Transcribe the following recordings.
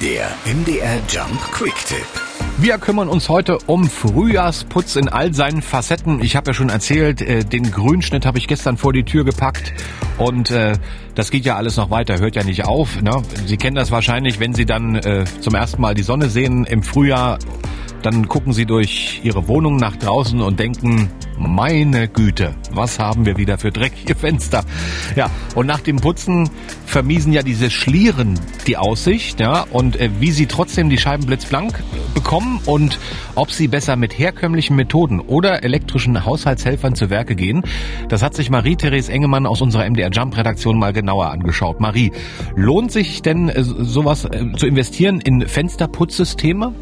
Der MDR Jump Quick Tip. Wir kümmern uns heute um Frühjahrsputz in all seinen Facetten. Ich habe ja schon erzählt, äh, den Grünschnitt habe ich gestern vor die Tür gepackt und äh, das geht ja alles noch weiter, hört ja nicht auf. Ne? Sie kennen das wahrscheinlich, wenn Sie dann äh, zum ersten Mal die Sonne sehen im Frühjahr dann gucken sie durch ihre Wohnung nach draußen und denken, meine Güte, was haben wir wieder für dreckige Fenster? Ja, und nach dem Putzen vermiesen ja diese Schlieren die Aussicht, ja, und äh, wie sie trotzdem die Scheiben blitzblank bekommen und ob sie besser mit herkömmlichen Methoden oder elektrischen Haushaltshelfern zu Werke gehen, das hat sich Marie-Therese Engemann aus unserer MDR Jump Redaktion mal genauer angeschaut. Marie, lohnt sich denn äh, sowas äh, zu investieren in Fensterputzsysteme?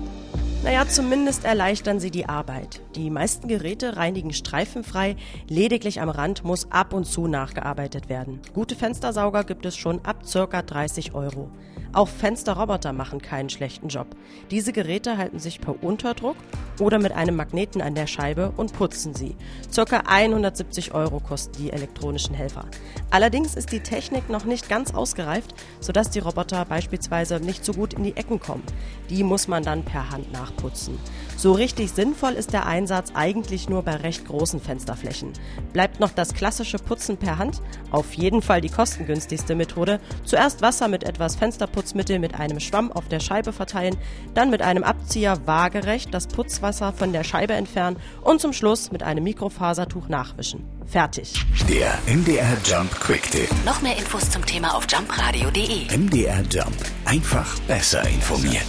Naja, zumindest erleichtern sie die Arbeit. Die meisten Geräte reinigen streifenfrei, lediglich am Rand muss ab und zu nachgearbeitet werden. Gute Fenstersauger gibt es schon ab ca. 30 Euro. Auch Fensterroboter machen keinen schlechten Job. Diese Geräte halten sich per Unterdruck oder mit einem Magneten an der Scheibe und putzen sie. Circa 170 Euro kosten die elektronischen Helfer. Allerdings ist die Technik noch nicht ganz ausgereift, sodass die Roboter beispielsweise nicht so gut in die Ecken kommen. Die muss man dann per Hand nachputzen. So richtig sinnvoll ist der Einsatz eigentlich nur bei recht großen Fensterflächen. Bleibt noch das klassische Putzen per Hand? Auf jeden Fall die kostengünstigste Methode. Zuerst Wasser mit etwas Fensterputzmittel mit einem Schwamm auf der Scheibe verteilen, dann mit einem Abzieher waagerecht das Putzwasser von der Scheibe entfernen und zum Schluss mit einem Mikrofasertuch nachwischen. Fertig. Der MDR Jump Quick Tip. Noch mehr Infos zum Thema auf jumpradio.de. MDR Jump. Einfach besser informiert.